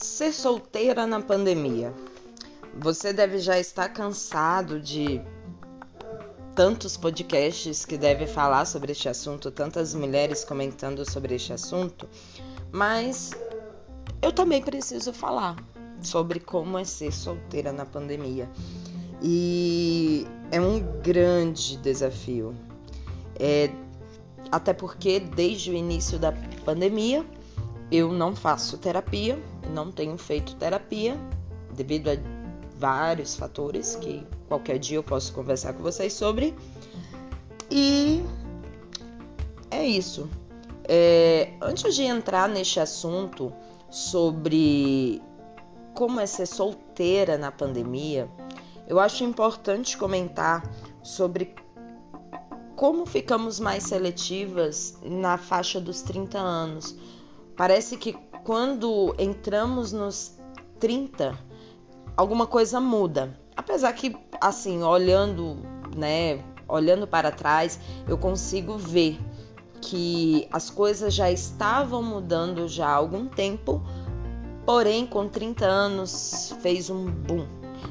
Ser solteira na pandemia. Você deve já estar cansado de tantos podcasts que devem falar sobre este assunto, tantas mulheres comentando sobre este assunto, mas eu também preciso falar sobre como é ser solteira na pandemia. E é um grande desafio. É, até porque desde o início da pandemia eu não faço terapia, não tenho feito terapia devido a vários fatores que qualquer dia eu posso conversar com vocês sobre. E é isso. É, antes de entrar neste assunto sobre como é ser solteira na pandemia, eu acho importante comentar sobre como ficamos mais seletivas na faixa dos 30 anos. Parece que quando entramos nos 30, alguma coisa muda. Apesar que, assim, olhando, né, olhando para trás, eu consigo ver que as coisas já estavam mudando já há algum tempo, porém com 30 anos fez um boom.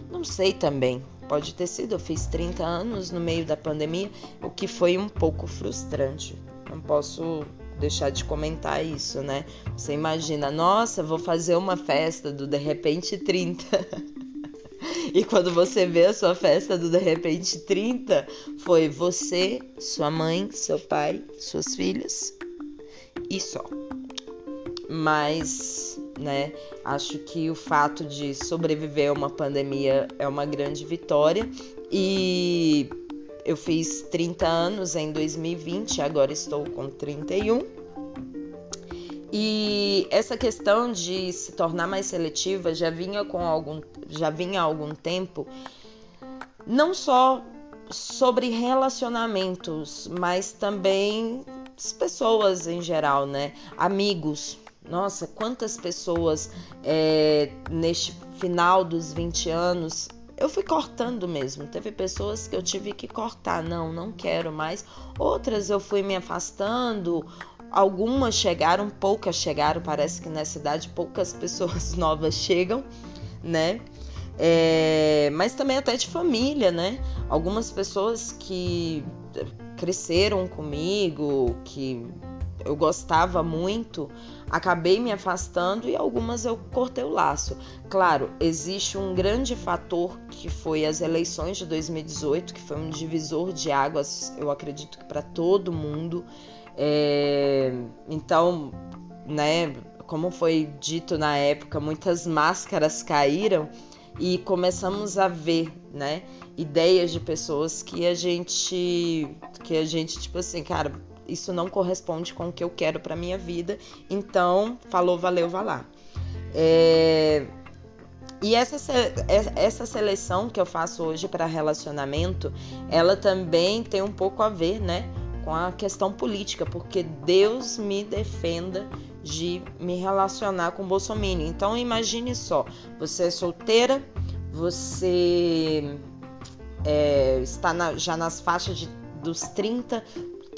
Não sei também, Pode ter sido, eu fiz 30 anos no meio da pandemia, o que foi um pouco frustrante. Não posso deixar de comentar isso, né? Você imagina, nossa, vou fazer uma festa do de repente 30. e quando você vê a sua festa do de repente 30, foi você, sua mãe, seu pai, suas filhas e só. Mas né? Acho que o fato de sobreviver a uma pandemia é uma grande vitória e eu fiz 30 anos em 2020, agora estou com 31. E essa questão de se tornar mais seletiva já vinha com algum já vinha há algum tempo, não só sobre relacionamentos, mas também pessoas em geral, né? Amigos, nossa, quantas pessoas é, neste final dos 20 anos eu fui cortando mesmo. Teve pessoas que eu tive que cortar, não, não quero mais. Outras eu fui me afastando. Algumas chegaram, poucas chegaram. Parece que nessa cidade poucas pessoas novas chegam, né? É, mas também até de família, né? Algumas pessoas que cresceram comigo, que eu gostava muito, acabei me afastando e algumas eu cortei o laço. Claro, existe um grande fator que foi as eleições de 2018, que foi um divisor de águas, eu acredito que para todo mundo. É... Então, né, como foi dito na época, muitas máscaras caíram e começamos a ver, né, ideias de pessoas que a gente que a gente tipo assim, cara, isso não corresponde com o que eu quero para minha vida. Então, falou, valeu, vá lá. É... E essa, essa seleção que eu faço hoje para relacionamento, ela também tem um pouco a ver, né, com a questão política, porque Deus me defenda de me relacionar com Bolsonaro. Então imagine só, você é solteira, você é, está na, já nas faixas de, dos 30,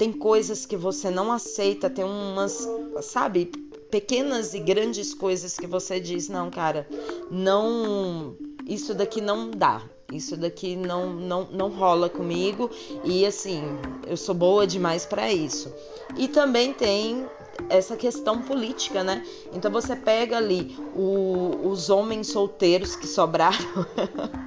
tem coisas que você não aceita, tem umas, sabe, pequenas e grandes coisas que você diz, não, cara, não, isso daqui não dá. Isso daqui não, não, não rola comigo e assim, eu sou boa demais para isso. E também tem essa questão política, né? Então você pega ali o, os homens solteiros que sobraram,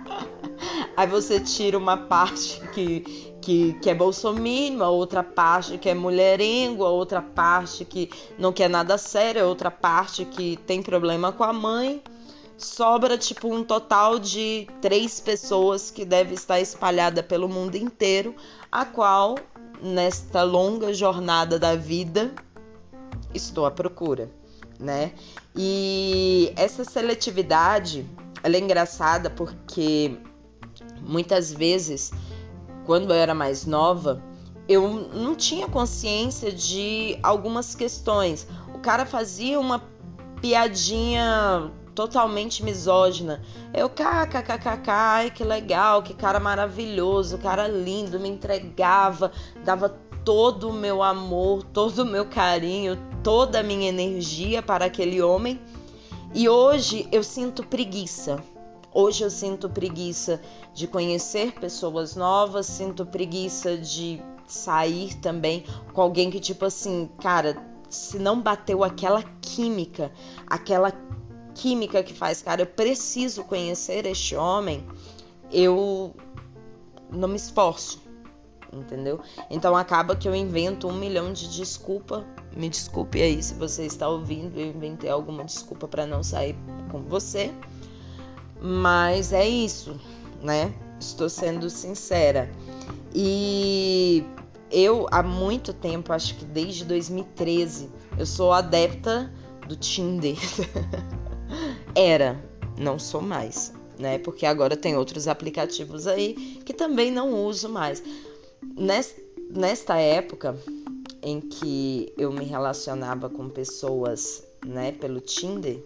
aí você tira uma parte que, que, que é bolsominion, outra parte que é mulherengo, outra parte que não quer nada sério, outra parte que tem problema com a mãe. Sobra tipo um total de três pessoas que deve estar espalhada pelo mundo inteiro, a qual nesta longa jornada da vida estou à procura, né? E essa seletividade, ela é engraçada porque muitas vezes quando eu era mais nova, eu não tinha consciência de algumas questões. O cara fazia uma piadinha totalmente misógina. Eu, kkkk, ai que legal, que cara maravilhoso, cara lindo, me entregava, dava todo o meu amor, todo o meu carinho, toda a minha energia para aquele homem. E hoje eu sinto preguiça. Hoje eu sinto preguiça de conhecer pessoas novas, sinto preguiça de sair também com alguém que, tipo assim, cara, se não bateu aquela química, aquela química que faz, cara, eu preciso conhecer este homem, eu não me esforço, entendeu? Então acaba que eu invento um milhão de desculpa. Me desculpe aí se você está ouvindo, eu inventei alguma desculpa para não sair com você. Mas é isso, né? Estou sendo sincera. E eu há muito tempo, acho que desde 2013, eu sou adepta do Tinder. Era, não sou mais, né? Porque agora tem outros aplicativos aí que também não uso mais. Nesta época em que eu me relacionava com pessoas, né, pelo Tinder,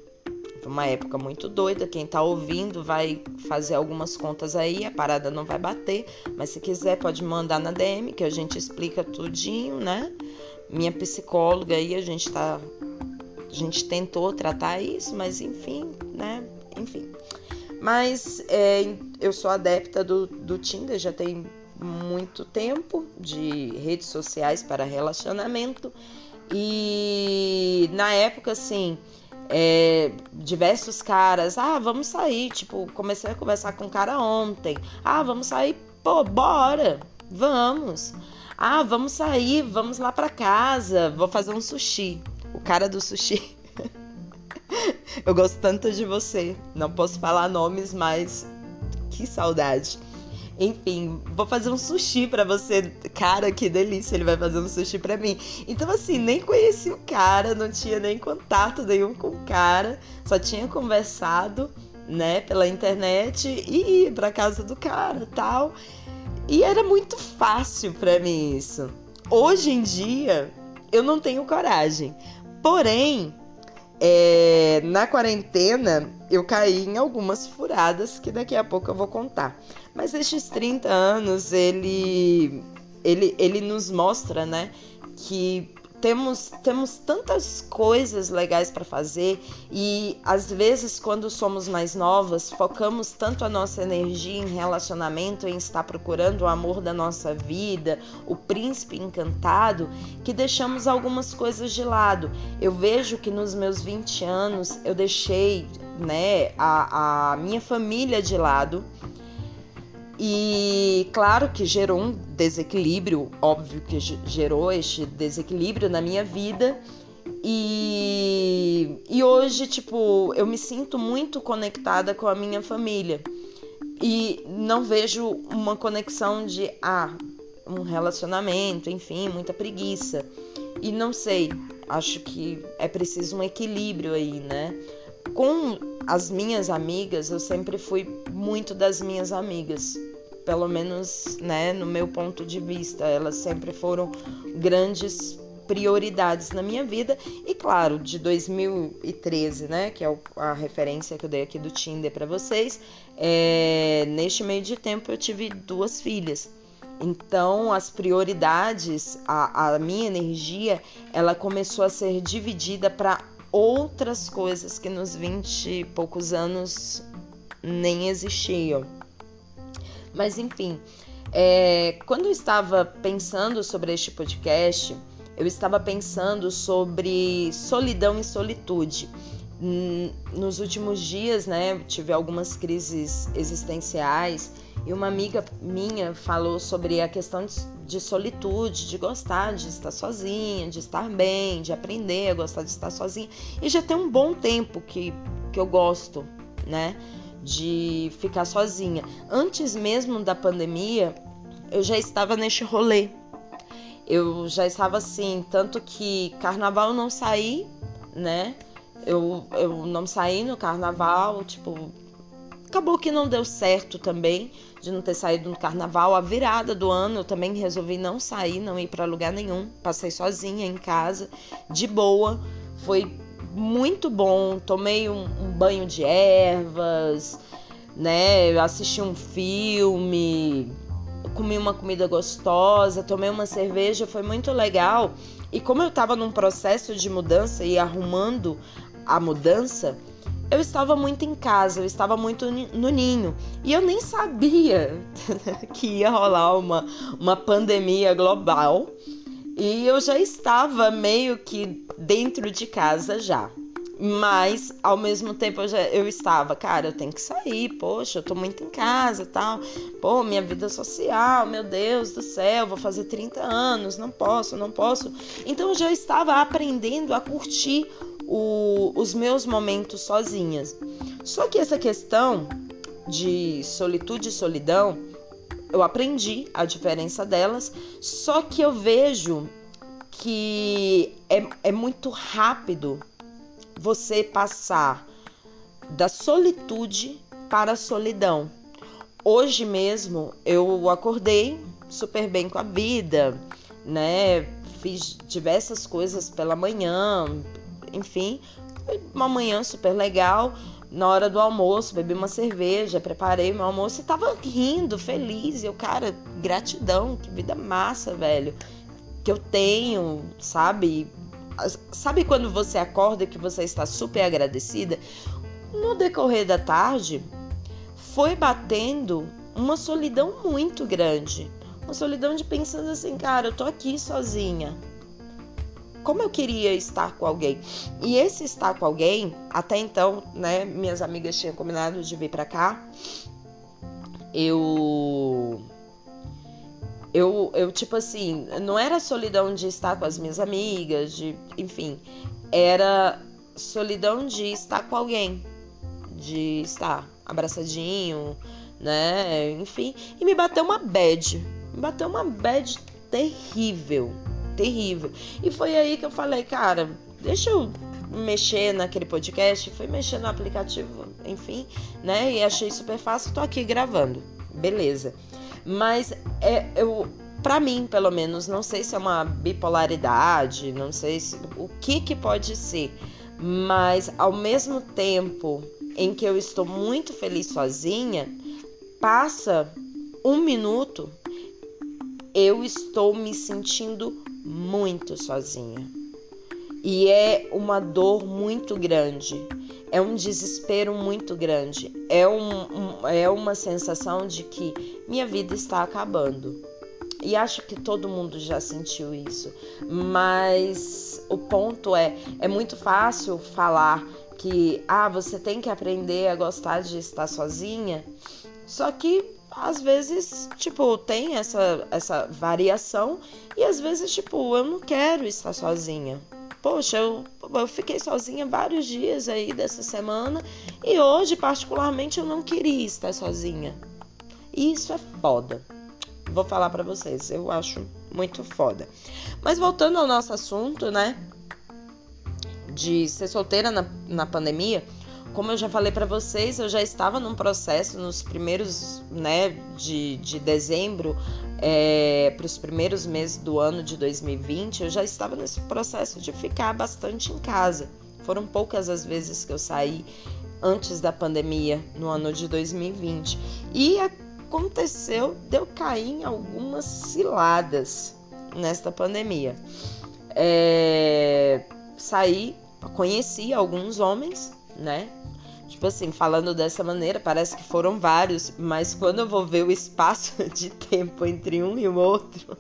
uma época muito doida. Quem tá ouvindo vai fazer algumas contas aí, a parada não vai bater, mas se quiser pode mandar na DM que a gente explica tudinho, né? Minha psicóloga aí, a gente tá a gente tentou tratar isso, mas enfim, né? Enfim. Mas é, eu sou adepta do, do Tinder, já tem muito tempo de redes sociais para relacionamento. E na época, assim, é, diversos caras, ah, vamos sair, tipo, comecei a conversar com um cara ontem, ah, vamos sair, pô, bora, vamos, ah, vamos sair, vamos lá pra casa, vou fazer um sushi, o cara do sushi, eu gosto tanto de você, não posso falar nomes, mas que saudade. Enfim, vou fazer um sushi para você. Cara, que delícia, ele vai fazer um sushi para mim. Então, assim, nem conheci o cara, não tinha nem contato nenhum com o cara, só tinha conversado, né, pela internet e ir pra casa do cara tal. E era muito fácil para mim isso. Hoje em dia, eu não tenho coragem. Porém, é, na quarentena, eu caí em algumas furadas que daqui a pouco eu vou contar. Mas estes 30 anos, ele, ele, ele nos mostra, né, que temos, temos tantas coisas legais para fazer e às vezes quando somos mais novas focamos tanto a nossa energia em relacionamento, em estar procurando o amor da nossa vida, o príncipe encantado, que deixamos algumas coisas de lado. Eu vejo que nos meus 20 anos eu deixei né, a, a minha família de lado e claro que gerou um desequilíbrio, óbvio que gerou este desequilíbrio na minha vida. E, e hoje, tipo, eu me sinto muito conectada com a minha família. E não vejo uma conexão de, ah, um relacionamento, enfim, muita preguiça. E não sei, acho que é preciso um equilíbrio aí, né? Com as minhas amigas, eu sempre fui muito das minhas amigas pelo menos né, no meu ponto de vista. Elas sempre foram grandes prioridades na minha vida e claro de 2013 né que é a referência que eu dei aqui do Tinder para vocês é, neste meio de tempo eu tive duas filhas então as prioridades a, a minha energia ela começou a ser dividida para outras coisas que nos 20 e poucos anos nem existiam mas enfim, é, quando eu estava pensando sobre este podcast, eu estava pensando sobre solidão e solitude. Nos últimos dias, né, tive algumas crises existenciais e uma amiga minha falou sobre a questão de solitude, de gostar de estar sozinha, de estar bem, de aprender a gostar de estar sozinha. E já tem um bom tempo que, que eu gosto, né? de ficar sozinha. Antes mesmo da pandemia, eu já estava neste rolê. Eu já estava assim, tanto que carnaval eu não saí, né? Eu, eu não saí no carnaval, tipo, acabou que não deu certo também de não ter saído no carnaval. A virada do ano eu também resolvi não sair, não ir para lugar nenhum. Passei sozinha em casa, de boa. Foi muito bom. Tomei um, um banho de ervas, né? Assisti um filme, comi uma comida gostosa, tomei uma cerveja, foi muito legal. E como eu estava num processo de mudança e arrumando a mudança, eu estava muito em casa, eu estava muito no ninho. E eu nem sabia que ia rolar uma, uma pandemia global. E eu já estava meio que dentro de casa já. Mas ao mesmo tempo eu, já, eu estava, cara, eu tenho que sair, poxa, eu tô muito em casa e tal. Pô, minha vida social, meu Deus do céu, vou fazer 30 anos, não posso, não posso. Então eu já estava aprendendo a curtir o, os meus momentos sozinhas. Só que essa questão de solitude e solidão, eu aprendi a diferença delas, só que eu vejo que é, é muito rápido você passar da solitude para a solidão. Hoje mesmo eu acordei super bem com a vida, né? Fiz diversas coisas pela manhã, enfim, uma manhã super legal. Na hora do almoço, bebi uma cerveja, preparei meu almoço e tava rindo, feliz. E eu, cara, gratidão, que vida massa, velho. Que eu tenho, sabe? Sabe quando você acorda que você está super agradecida? No decorrer da tarde, foi batendo uma solidão muito grande. Uma solidão de pensando assim, cara, eu tô aqui sozinha como eu queria estar com alguém. E esse estar com alguém, até então, né, minhas amigas tinham combinado de vir para cá. Eu eu, eu, tipo assim, não era solidão de estar com as minhas amigas, de, enfim, era solidão de estar com alguém, de estar abraçadinho, né? Enfim, e me bateu uma bad, me bateu uma bad terrível, terrível. E foi aí que eu falei, cara, deixa eu mexer naquele podcast, fui mexer no aplicativo, enfim, né? E achei super fácil, tô aqui gravando. Beleza. Mas é eu para mim, pelo menos, não sei se é uma bipolaridade, não sei se, o que que pode ser, mas ao mesmo tempo em que eu estou muito feliz sozinha, passa um minuto, eu estou me sentindo muito sozinha. E é uma dor muito grande, é um desespero muito grande, é, um, um, é uma sensação de que minha vida está acabando. E acho que todo mundo já sentiu isso, mas o ponto é: é muito fácil falar que ah, você tem que aprender a gostar de estar sozinha, só que às vezes, tipo, tem essa, essa variação e às vezes, tipo, eu não quero estar sozinha. Poxa, eu, eu fiquei sozinha vários dias aí dessa semana e hoje, particularmente, eu não queria estar sozinha. E isso é foda. Vou falar para vocês, eu acho muito foda. Mas voltando ao nosso assunto, né? De ser solteira na, na pandemia, como eu já falei para vocês, eu já estava num processo nos primeiros, né, de, de dezembro é, para os primeiros meses do ano de 2020, eu já estava nesse processo de ficar bastante em casa. Foram poucas as vezes que eu saí antes da pandemia, no ano de 2020. E aconteceu de eu cair em algumas ciladas nesta pandemia. É, saí, conheci alguns homens né? Tipo assim, falando dessa maneira, parece que foram vários, mas quando eu vou ver o espaço de tempo entre um e o outro,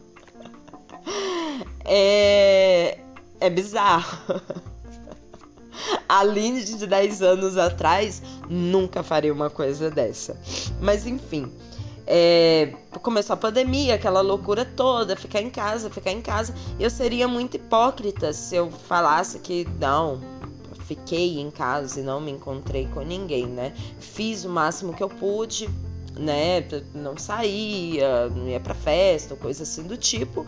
é, é bizarro. A Aline de 10 anos atrás nunca faria uma coisa dessa. Mas enfim, é, começou a pandemia, aquela loucura toda, ficar em casa, ficar em casa. Eu seria muito hipócrita se eu falasse que não, fiquei em casa e não me encontrei com ninguém, né? Fiz o máximo que eu pude, né? Não saía, não ia pra festa, coisa assim do tipo,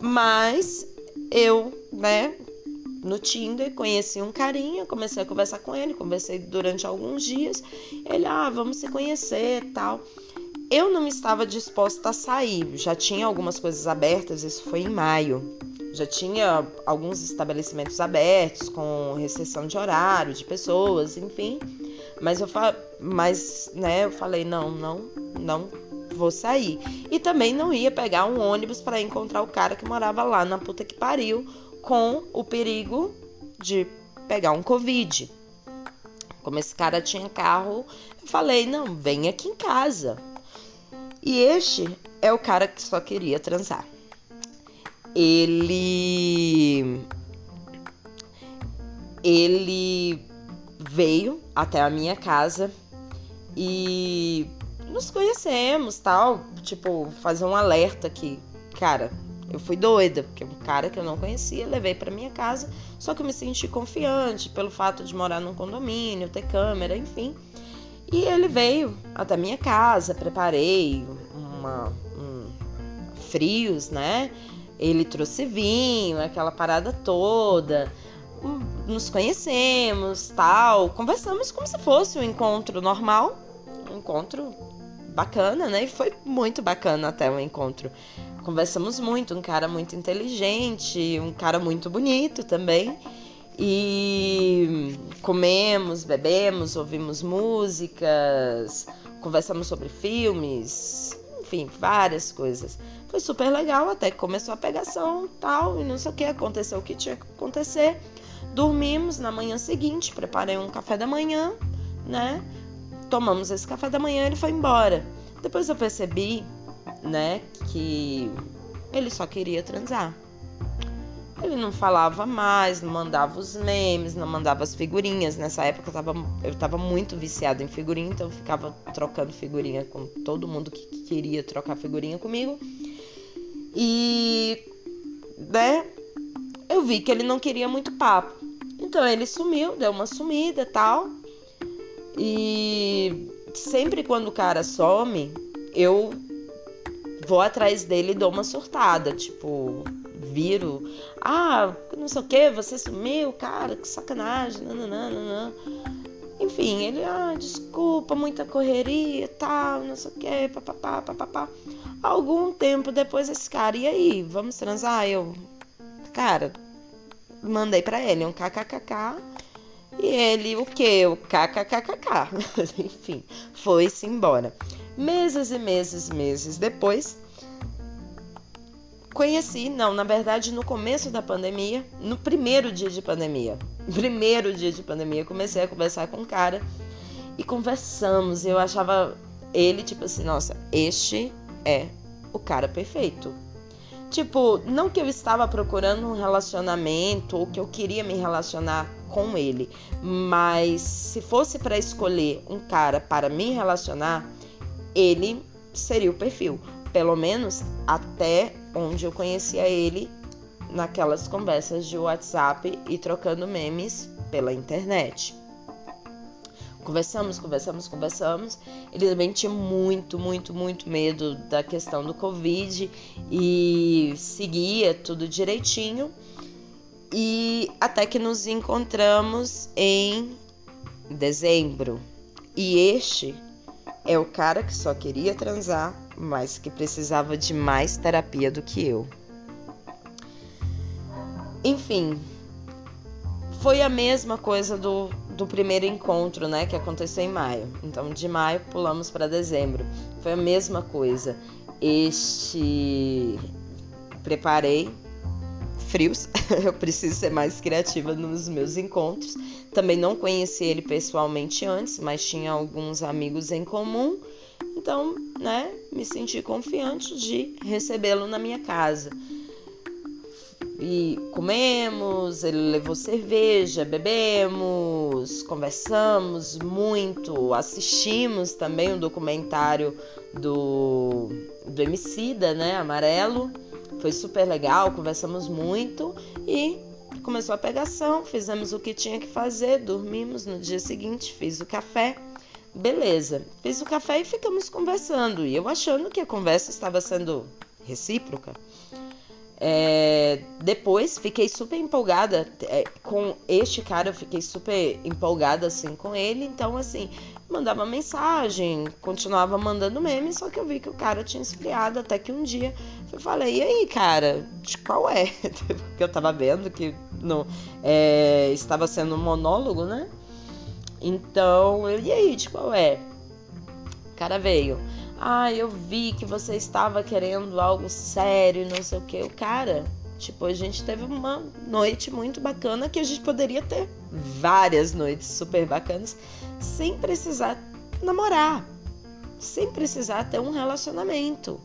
mas eu, né? No Tinder, conheci um carinha, comecei a conversar com ele, conversei durante alguns dias. Ele, ah, vamos se conhecer tal. Eu não estava disposta a sair, já tinha algumas coisas abertas, isso foi em maio já tinha alguns estabelecimentos abertos com restrição de horário, de pessoas, enfim. Mas eu, fa mas, né, eu falei, não, não, não vou sair. E também não ia pegar um ônibus para encontrar o cara que morava lá na puta que pariu, com o perigo de pegar um Covid. Como esse cara tinha carro, eu falei: não, vem aqui em casa. E este é o cara que só queria transar. Ele. Ele veio até a minha casa e nos conhecemos, tal, tipo, fazer um alerta aqui. Cara, eu fui doida, porque um cara que eu não conhecia, levei para minha casa, só que eu me senti confiante pelo fato de morar num condomínio, ter câmera, enfim. E ele veio até minha casa, preparei uma, um, frios, né? Ele trouxe vinho, aquela parada toda. Nos conhecemos, tal, conversamos como se fosse um encontro normal, um encontro bacana, né? E foi muito bacana até o encontro. Conversamos muito, um cara muito inteligente, um cara muito bonito também. E comemos, bebemos, ouvimos músicas, conversamos sobre filmes, enfim, várias coisas. Foi super legal até que começou a pegação tal, e não sei o que, aconteceu o que tinha que acontecer. Dormimos na manhã seguinte, preparei um café da manhã, né? Tomamos esse café da manhã e ele foi embora. Depois eu percebi, né, que ele só queria transar. Ele não falava mais, não mandava os memes, não mandava as figurinhas. Nessa época eu tava, eu tava muito viciada em figurinha, então eu ficava trocando figurinha com todo mundo que queria trocar figurinha comigo. E, né, eu vi que ele não queria muito papo. Então ele sumiu, deu uma sumida tal. E sempre quando o cara some, eu vou atrás dele e dou uma surtada, tipo, viro, ah, não sei o que, você sumiu, cara, que sacanagem, nananana. Enfim, ele, ah, desculpa, muita correria, tal, não sei o que, papapá, papapá. Algum tempo depois esse cara, e aí, vamos transar? Eu, cara, mandei para ele um kkkk e ele, o que? O kkkk. Enfim, foi-se embora. Meses e meses, meses depois, conheci, não, na verdade, no começo da pandemia, no primeiro dia de pandemia, primeiro dia de pandemia, comecei a conversar com um cara e conversamos. Eu achava ele, tipo assim, nossa, este é o cara perfeito. Tipo, não que eu estava procurando um relacionamento ou que eu queria me relacionar com ele, mas se fosse para escolher um cara para me relacionar, ele seria o perfil. Pelo menos até onde eu conhecia ele naquelas conversas de WhatsApp e trocando memes pela internet. Conversamos, conversamos, conversamos. Ele também tinha muito, muito, muito medo da questão do Covid e seguia tudo direitinho. E até que nos encontramos em dezembro. E este é o cara que só queria transar, mas que precisava de mais terapia do que eu. Enfim, foi a mesma coisa do, do primeiro encontro, né, que aconteceu em maio. Então, de maio pulamos para dezembro. Foi a mesma coisa. Este preparei frios. eu preciso ser mais criativa nos meus encontros. Também não conheci ele pessoalmente antes, mas tinha alguns amigos em comum. Então, né, me senti confiante de recebê-lo na minha casa. E comemos, ele levou cerveja, bebemos, conversamos muito, assistimos também um documentário do, do Emicida, né, Amarelo. Foi super legal, conversamos muito e começou a pegação, fizemos o que tinha que fazer, dormimos no dia seguinte, fiz o café. Beleza, fiz o café e ficamos conversando. E eu achando que a conversa estava sendo recíproca. É, depois fiquei super empolgada é, com este cara, eu fiquei super empolgada assim com ele. Então, assim, mandava mensagem, continuava mandando meme, só que eu vi que o cara tinha esfriado até que um dia eu falei, e aí, cara, de qual é? Porque eu tava vendo que no, é, estava sendo um monólogo, né? Então, eu, e aí, de qual é? O cara veio. Ah, eu vi que você estava querendo algo sério, não sei o que. O cara, Tipo, a gente teve uma noite muito bacana que a gente poderia ter várias noites super bacanas sem precisar namorar, sem precisar ter um relacionamento,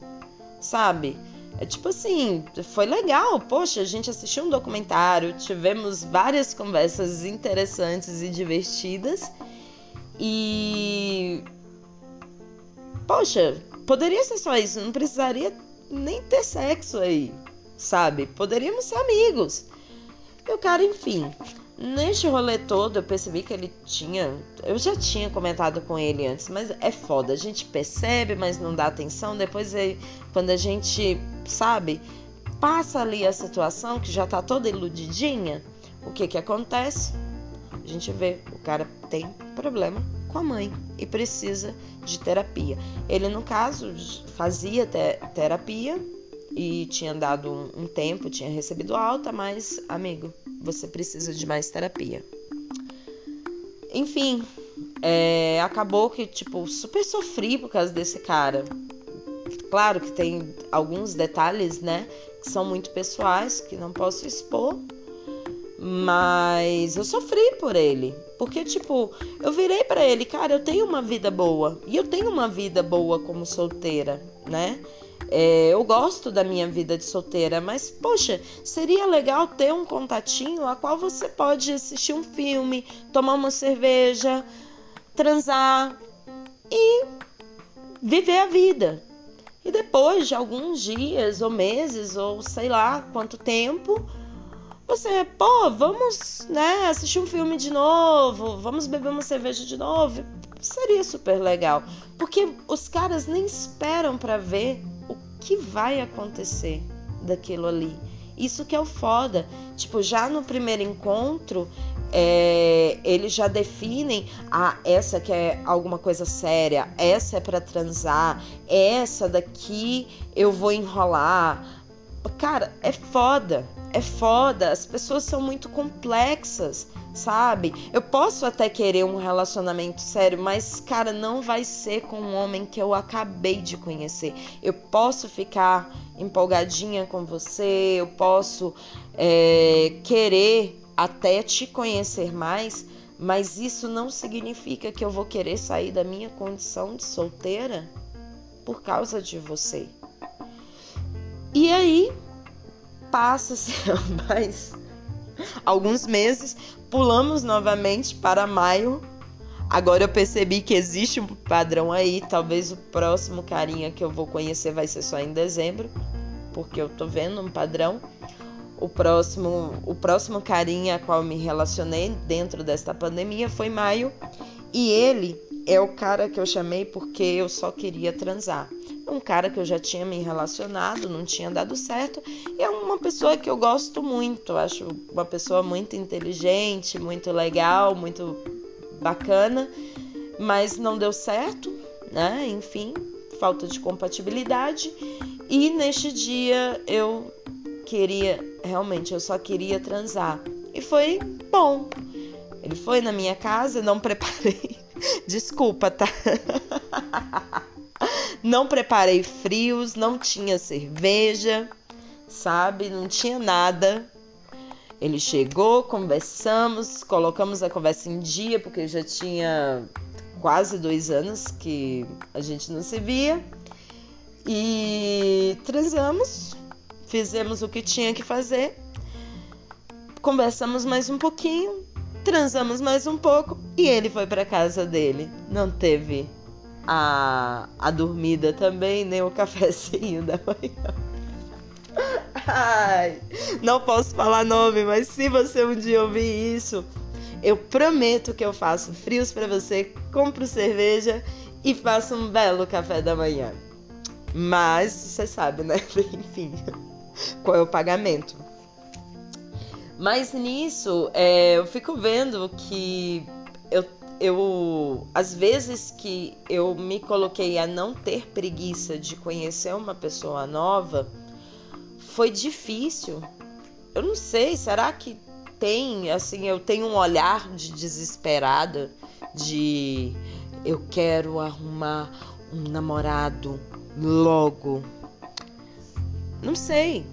sabe? É tipo assim, foi legal, poxa, a gente assistiu um documentário, tivemos várias conversas interessantes e divertidas. E. Poxa, poderia ser só isso, não precisaria nem ter sexo aí, sabe? Poderíamos ser amigos. E o cara, enfim, Neste rolê todo, eu percebi que ele tinha. Eu já tinha comentado com ele antes, mas é foda. A gente percebe, mas não dá atenção. Depois, quando a gente, sabe, passa ali a situação que já tá toda iludidinha, o que que acontece? A gente vê, o cara tem problema com a mãe e precisa de terapia. Ele, no caso, fazia te terapia e tinha dado um, um tempo, tinha recebido alta, mas, amigo, você precisa de mais terapia. Enfim, é, acabou que, tipo, super sofri por causa desse cara. Claro que tem alguns detalhes, né, que são muito pessoais, que não posso expor, mas eu sofri por ele. Porque, tipo, eu virei para ele, cara, eu tenho uma vida boa. E eu tenho uma vida boa como solteira, né? É, eu gosto da minha vida de solteira, mas poxa, seria legal ter um contatinho a qual você pode assistir um filme, tomar uma cerveja, transar e viver a vida. E depois de alguns dias ou meses ou sei lá quanto tempo, você, pô, vamos, né, assistir um filme de novo, vamos beber uma cerveja de novo. Seria super legal, porque os caras nem esperam para ver que vai acontecer daquilo ali. Isso que é o foda. Tipo, já no primeiro encontro, é, eles já definem ah, essa que é alguma coisa séria, essa é para transar, essa daqui eu vou enrolar. Cara, é foda, é foda. As pessoas são muito complexas sabe? Eu posso até querer um relacionamento sério, mas, cara, não vai ser com um homem que eu acabei de conhecer. Eu posso ficar empolgadinha com você, eu posso é, querer até te conhecer mais, mas isso não significa que eu vou querer sair da minha condição de solteira por causa de você. E aí passa-se mais alguns meses, pulamos novamente para maio. Agora eu percebi que existe um padrão aí. Talvez o próximo carinha que eu vou conhecer vai ser só em dezembro, porque eu tô vendo um padrão. O próximo, o próximo carinha a qual me relacionei dentro desta pandemia foi maio, e ele é o cara que eu chamei porque eu só queria transar um cara que eu já tinha me relacionado, não tinha dado certo, e é uma pessoa que eu gosto muito, acho uma pessoa muito inteligente, muito legal, muito bacana, mas não deu certo, né? Enfim, falta de compatibilidade. E neste dia eu queria, realmente, eu só queria transar. E foi bom. Ele foi na minha casa, não preparei. Desculpa, tá? Não preparei frios, não tinha cerveja, sabe? Não tinha nada. Ele chegou, conversamos, colocamos a conversa em dia, porque já tinha quase dois anos que a gente não se via. E transamos, fizemos o que tinha que fazer, conversamos mais um pouquinho, transamos mais um pouco e ele foi para casa dele. Não teve a, a dormida também, nem o cafezinho da manhã. Ai, não posso falar nome, mas se você um dia ouvir isso, eu prometo que eu faço frios para você, compro cerveja e faço um belo café da manhã. Mas você sabe, né? Enfim, qual é o pagamento? Mas nisso, é, eu fico vendo que eu eu às vezes que eu me coloquei a não ter preguiça de conhecer uma pessoa nova, foi difícil. Eu não sei, será que tem, assim, eu tenho um olhar de desesperada, de eu quero arrumar um namorado logo. Não sei.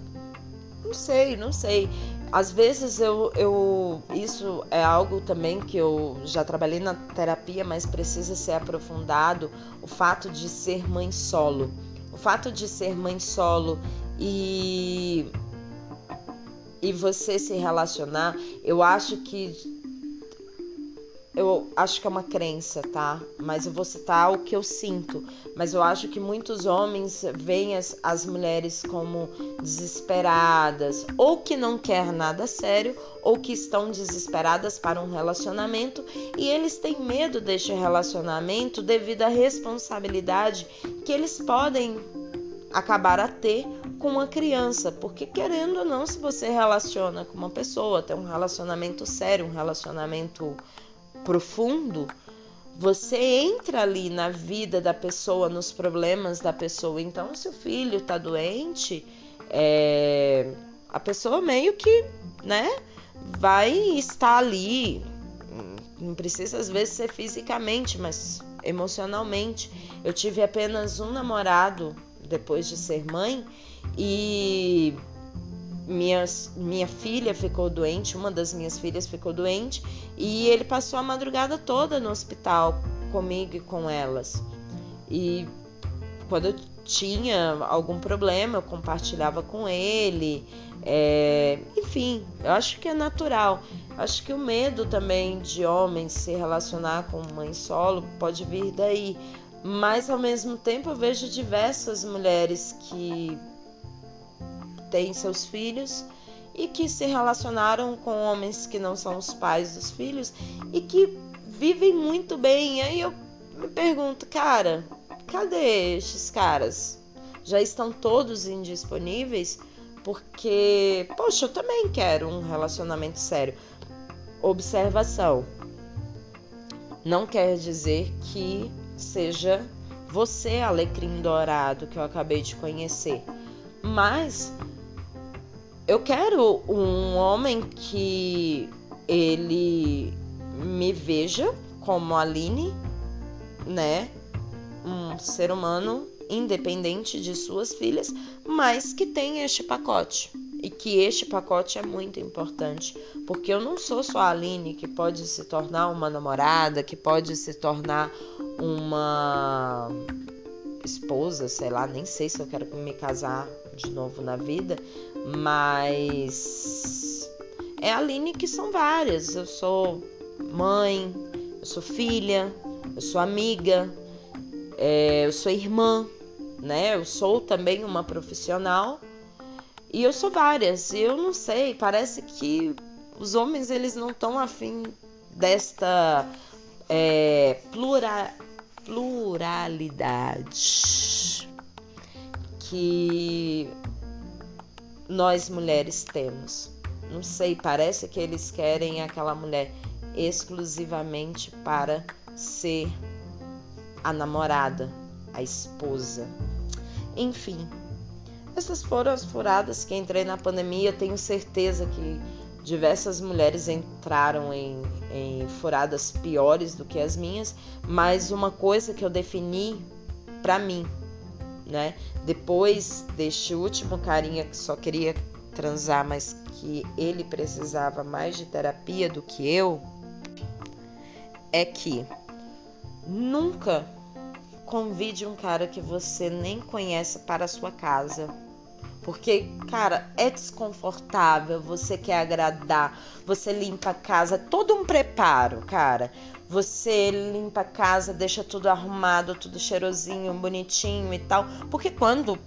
Não sei, não sei. Às vezes eu, eu. Isso é algo também que eu já trabalhei na terapia, mas precisa ser aprofundado. O fato de ser mãe solo. O fato de ser mãe solo e. E você se relacionar, eu acho que eu acho que é uma crença, tá? Mas eu vou citar o que eu sinto. Mas eu acho que muitos homens veem as, as mulheres como desesperadas, ou que não quer nada sério, ou que estão desesperadas para um relacionamento e eles têm medo deste relacionamento devido à responsabilidade que eles podem acabar a ter com uma criança, porque querendo ou não, se você relaciona com uma pessoa, tem um relacionamento sério, um relacionamento profundo, você entra ali na vida da pessoa, nos problemas da pessoa. Então, se o filho tá doente, é, a pessoa meio que, né, vai estar ali. Não precisa às vezes ser fisicamente, mas emocionalmente. Eu tive apenas um namorado depois de ser mãe e minha, minha filha ficou doente, uma das minhas filhas ficou doente, e ele passou a madrugada toda no hospital comigo e com elas. E quando eu tinha algum problema, eu compartilhava com ele. É, enfim, eu acho que é natural. Acho que o medo também de homens se relacionar com mãe solo pode vir daí. Mas ao mesmo tempo eu vejo diversas mulheres que têm seus filhos e que se relacionaram com homens que não são os pais dos filhos e que vivem muito bem. E aí eu me pergunto, cara, cadê estes caras? Já estão todos indisponíveis? Porque, poxa, eu também quero um relacionamento sério. Observação. Não quer dizer que seja você, alecrim dourado, que eu acabei de conhecer. Mas eu quero um homem que ele me veja como Aline, né? Um ser humano independente de suas filhas, mas que tem este pacote. E que este pacote é muito importante, porque eu não sou só a Aline que pode se tornar uma namorada, que pode se tornar uma esposa, sei lá, nem sei se eu quero me casar de novo na vida, mas é a Aline que são várias. Eu sou mãe, eu sou filha, eu sou amiga, é, eu sou irmã, né? Eu sou também uma profissional e eu sou várias. E eu não sei, parece que os homens eles não estão afim desta é, plura, pluralidade que nós mulheres temos. Não sei, parece que eles querem aquela mulher exclusivamente para ser a namorada, a esposa. Enfim, essas foram as furadas que entrei na pandemia. Tenho certeza que diversas mulheres entraram em, em furadas piores do que as minhas, mas uma coisa que eu defini para mim né? Depois deste último carinha que só queria transar, mas que ele precisava mais de terapia do que eu, é que nunca convide um cara que você nem conhece para a sua casa. Porque, cara, é desconfortável, você quer agradar, você limpa a casa, todo um preparo, cara. Você limpa a casa, deixa tudo arrumado, tudo cheirosinho, bonitinho e tal. Porque quando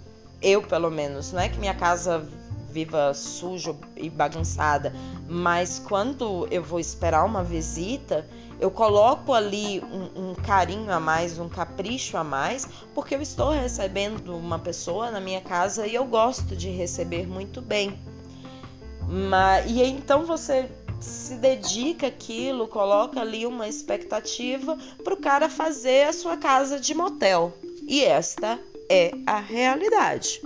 eu, pelo menos, não é que minha casa viva suja e bagunçada, mas quando eu vou esperar uma visita, eu coloco ali um, um, carinho a mais, um capricho a mais, porque eu estou recebendo uma pessoa na minha casa e eu gosto de receber muito bem. Mas, e então você se dedica aquilo, coloca ali uma expectativa para o cara fazer a sua casa de motel. E esta é a realidade.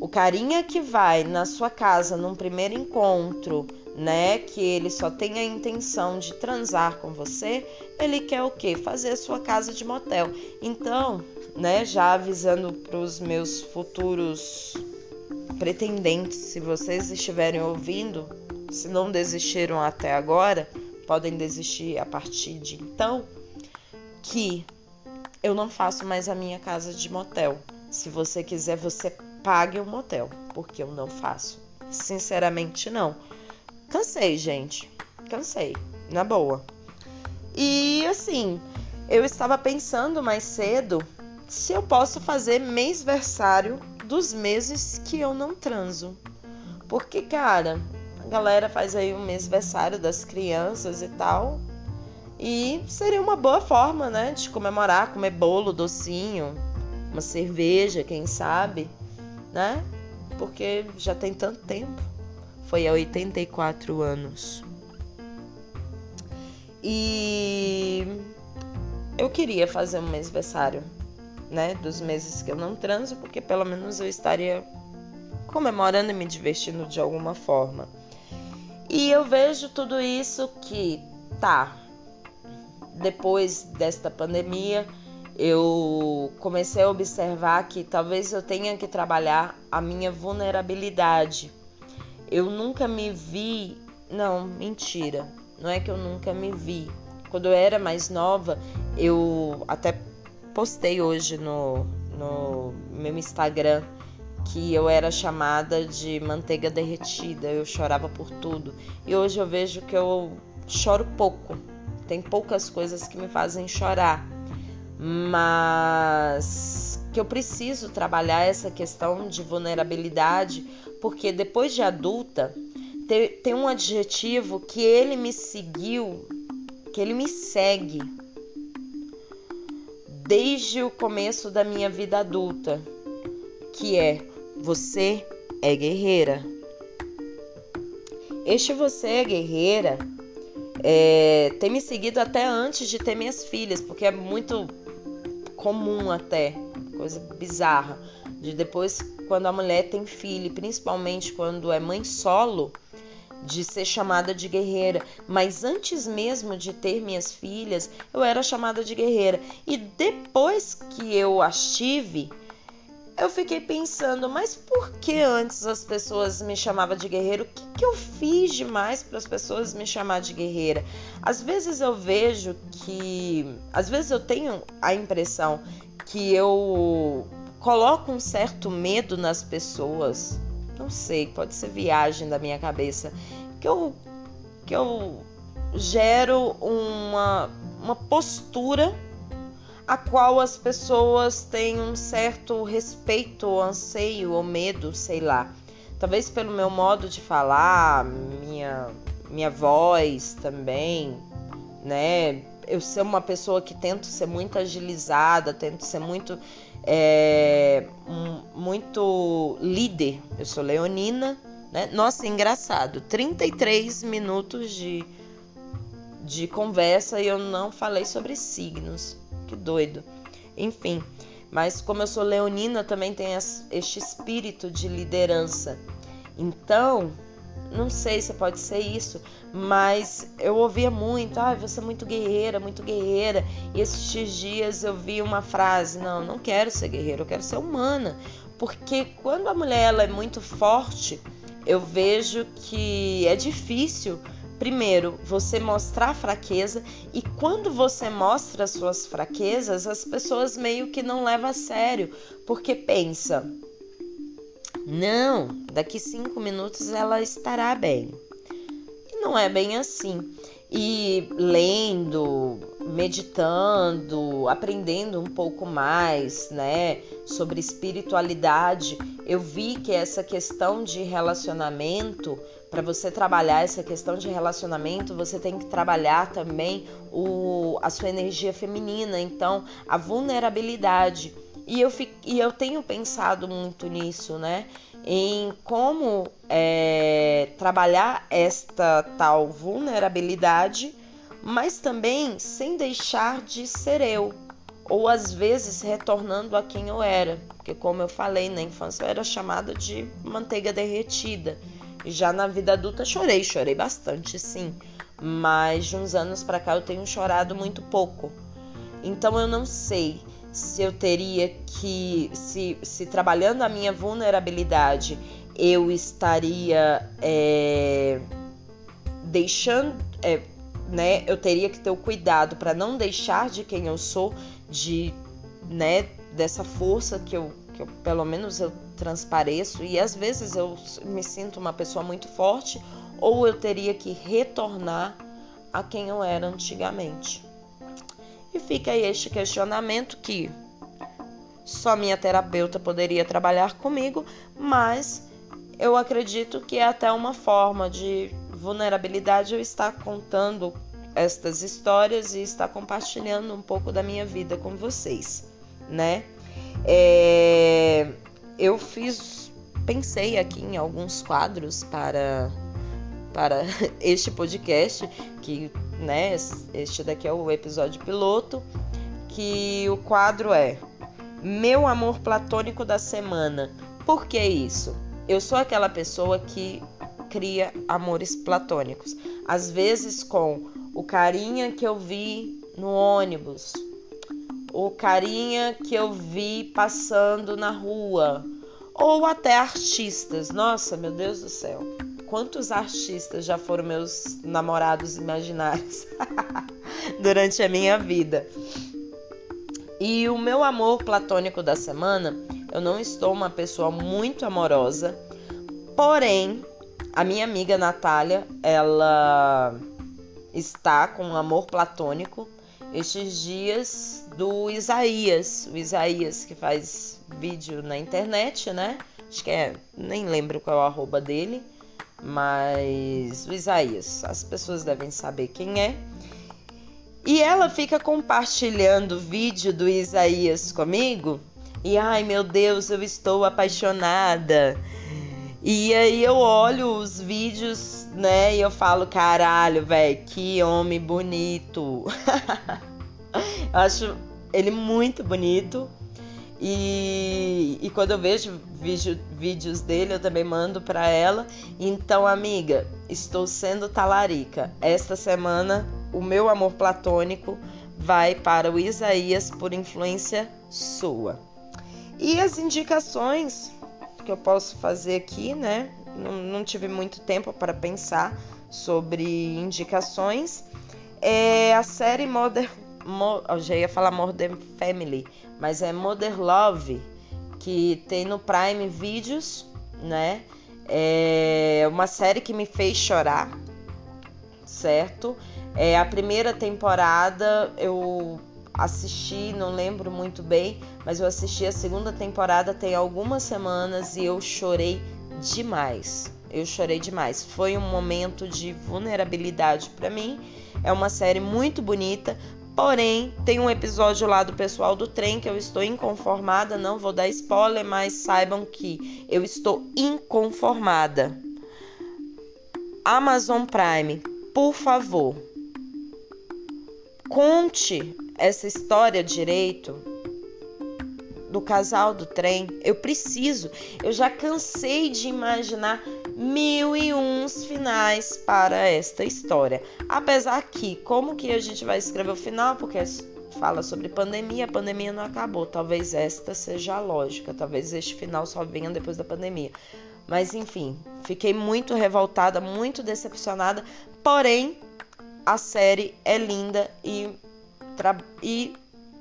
O carinha que vai na sua casa num primeiro encontro, né, que ele só tem a intenção de transar com você, ele quer o quê? Fazer a sua casa de motel. Então, né, já avisando para os meus futuros pretendentes, se vocês estiverem ouvindo, se não desistiram até agora, podem desistir a partir de então, que eu não faço mais a minha casa de motel. Se você quiser, você pague o motel, porque eu não faço. Sinceramente, não. Cansei, gente. Cansei, na boa. E assim, eu estava pensando mais cedo se eu posso fazer mêsversário dos meses que eu não transo. Porque, cara, galera faz aí um mêsversário das crianças e tal. E seria uma boa forma, né, de comemorar, comer bolo, docinho, uma cerveja, quem sabe, né? Porque já tem tanto tempo. Foi há 84 anos. E eu queria fazer um mêsversário, né, dos meses que eu não transo, porque pelo menos eu estaria comemorando e me divertindo de alguma forma. E eu vejo tudo isso que tá depois desta pandemia, eu comecei a observar que talvez eu tenha que trabalhar a minha vulnerabilidade. Eu nunca me vi, não, mentira. Não é que eu nunca me vi. Quando eu era mais nova, eu até postei hoje no, no meu Instagram que eu era chamada de manteiga derretida, eu chorava por tudo. E hoje eu vejo que eu choro pouco. Tem poucas coisas que me fazem chorar. Mas que eu preciso trabalhar essa questão de vulnerabilidade, porque depois de adulta, tem, um adjetivo que ele me seguiu, que ele me segue desde o começo da minha vida adulta, que é você é guerreira. Este você é guerreira é, tem me seguido até antes de ter minhas filhas, porque é muito comum até, coisa bizarra, de depois quando a mulher tem filho, principalmente quando é mãe solo, de ser chamada de guerreira, mas antes mesmo de ter minhas filhas, eu era chamada de guerreira. E depois que eu as tive, eu fiquei pensando, mas por que antes as pessoas me chamavam de guerreiro? O que, que eu fiz demais para as pessoas me chamar de guerreira? Às vezes eu vejo que. Às vezes eu tenho a impressão que eu coloco um certo medo nas pessoas não sei, pode ser viagem da minha cabeça, que eu, que eu gero uma, uma postura a qual as pessoas têm um certo respeito, anseio ou medo, sei lá. Talvez pelo meu modo de falar, minha, minha voz também, né? Eu ser uma pessoa que tento ser muito agilizada, tento ser muito é, um, muito líder. Eu sou leonina, né? Nossa, engraçado, 33 minutos de, de conversa e eu não falei sobre signos. Que doido. Enfim, mas como eu sou leonina, também tenho este espírito de liderança. Então, não sei se pode ser isso, mas eu ouvia muito, ah, você é muito guerreira, muito guerreira. E esses dias eu vi uma frase, não, não quero ser guerreira, eu quero ser humana. Porque quando a mulher ela é muito forte, eu vejo que é difícil, primeiro, você mostrar fraqueza e quando você mostra suas fraquezas, as pessoas meio que não levam a sério, porque pensa, não, daqui cinco minutos ela estará bem não é bem assim. E lendo, meditando, aprendendo um pouco mais, né, sobre espiritualidade, eu vi que essa questão de relacionamento, para você trabalhar essa questão de relacionamento, você tem que trabalhar também o, a sua energia feminina, então a vulnerabilidade. E eu, fico, e eu tenho pensado muito nisso, né? em como é, trabalhar esta tal vulnerabilidade, mas também sem deixar de ser eu, ou às vezes retornando a quem eu era, porque como eu falei na infância eu era chamada de manteiga derretida. Já na vida adulta chorei, chorei bastante, sim, mas de uns anos para cá eu tenho chorado muito pouco. Então eu não sei se eu teria que, se, se trabalhando a minha vulnerabilidade, eu estaria é, deixando, é, né? Eu teria que ter o cuidado para não deixar de quem eu sou, de, né? Dessa força que eu, que eu, pelo menos eu transpareço e às vezes eu me sinto uma pessoa muito forte, ou eu teria que retornar a quem eu era antigamente. E fica aí este questionamento que só minha terapeuta poderia trabalhar comigo, mas eu acredito que é até uma forma de vulnerabilidade eu estar contando estas histórias e estar compartilhando um pouco da minha vida com vocês, né? É, eu fiz, pensei aqui em alguns quadros para para este podcast, que né, este daqui é o episódio piloto, que o quadro é Meu amor platônico da semana. Por que isso? Eu sou aquela pessoa que cria amores platônicos, às vezes com o carinha que eu vi no ônibus, o carinha que eu vi passando na rua, ou até artistas. Nossa, meu Deus do céu quantos artistas já foram meus namorados imaginários durante a minha vida. E o meu amor platônico da semana, eu não estou uma pessoa muito amorosa, porém, a minha amiga Natália, ela está com um amor platônico estes dias do Isaías, o Isaías que faz vídeo na internet, né? Acho que é, nem lembro qual é o arroba dele mas o Isaías, as pessoas devem saber quem é. E ela fica compartilhando o vídeo do Isaías comigo. E ai meu Deus, eu estou apaixonada. E aí eu olho os vídeos, né, e eu falo, caralho, velho, que homem bonito. eu acho ele muito bonito. E, e quando eu vejo vídeo, vídeos dele, eu também mando para ela. Então, amiga, estou sendo talarica. Esta semana, o meu amor platônico vai para o Isaías por influência sua. E as indicações que eu posso fazer aqui, né? Não, não tive muito tempo para pensar sobre indicações. É a série Modern. Mo, eu já ia falar Modern Family, mas é Mother Love, que tem no Prime Videos, né? É uma série que me fez chorar, certo? É a primeira temporada eu assisti, não lembro muito bem, mas eu assisti a segunda temporada tem algumas semanas e eu chorei demais. Eu chorei demais. Foi um momento de vulnerabilidade para mim. É uma série muito bonita, Porém, tem um episódio lá do pessoal do trem que eu estou inconformada, não vou dar spoiler, mas saibam que eu estou inconformada. Amazon Prime, por favor, conte essa história direito do casal do trem. Eu preciso, eu já cansei de imaginar mil e uns finais para esta história. Apesar que, como que a gente vai escrever o final? Porque fala sobre pandemia, a pandemia não acabou. Talvez esta seja a lógica, talvez este final só venha depois da pandemia. Mas enfim, fiquei muito revoltada, muito decepcionada. Porém, a série é linda e, tra e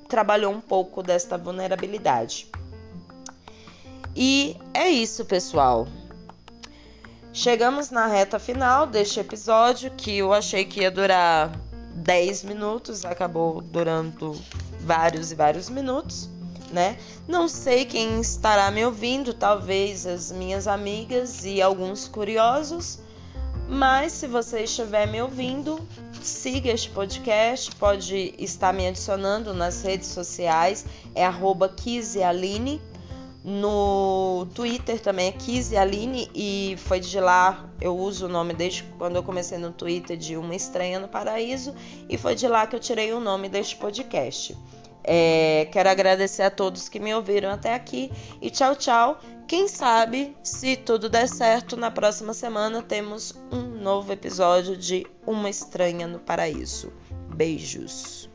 trabalhou um pouco desta vulnerabilidade. E é isso, pessoal. Chegamos na reta final deste episódio que eu achei que ia durar 10 minutos, acabou durando vários e vários minutos, né? Não sei quem estará me ouvindo, talvez as minhas amigas e alguns curiosos, mas se você estiver me ouvindo, siga este podcast, pode estar me adicionando nas redes sociais, é arroba Kizialine, no Twitter também é Kizzy Aline e foi de lá, eu uso o nome desde quando eu comecei no Twitter de Uma Estranha no Paraíso e foi de lá que eu tirei o nome deste podcast. É, quero agradecer a todos que me ouviram até aqui e tchau, tchau. Quem sabe, se tudo der certo, na próxima semana temos um novo episódio de Uma Estranha no Paraíso. Beijos.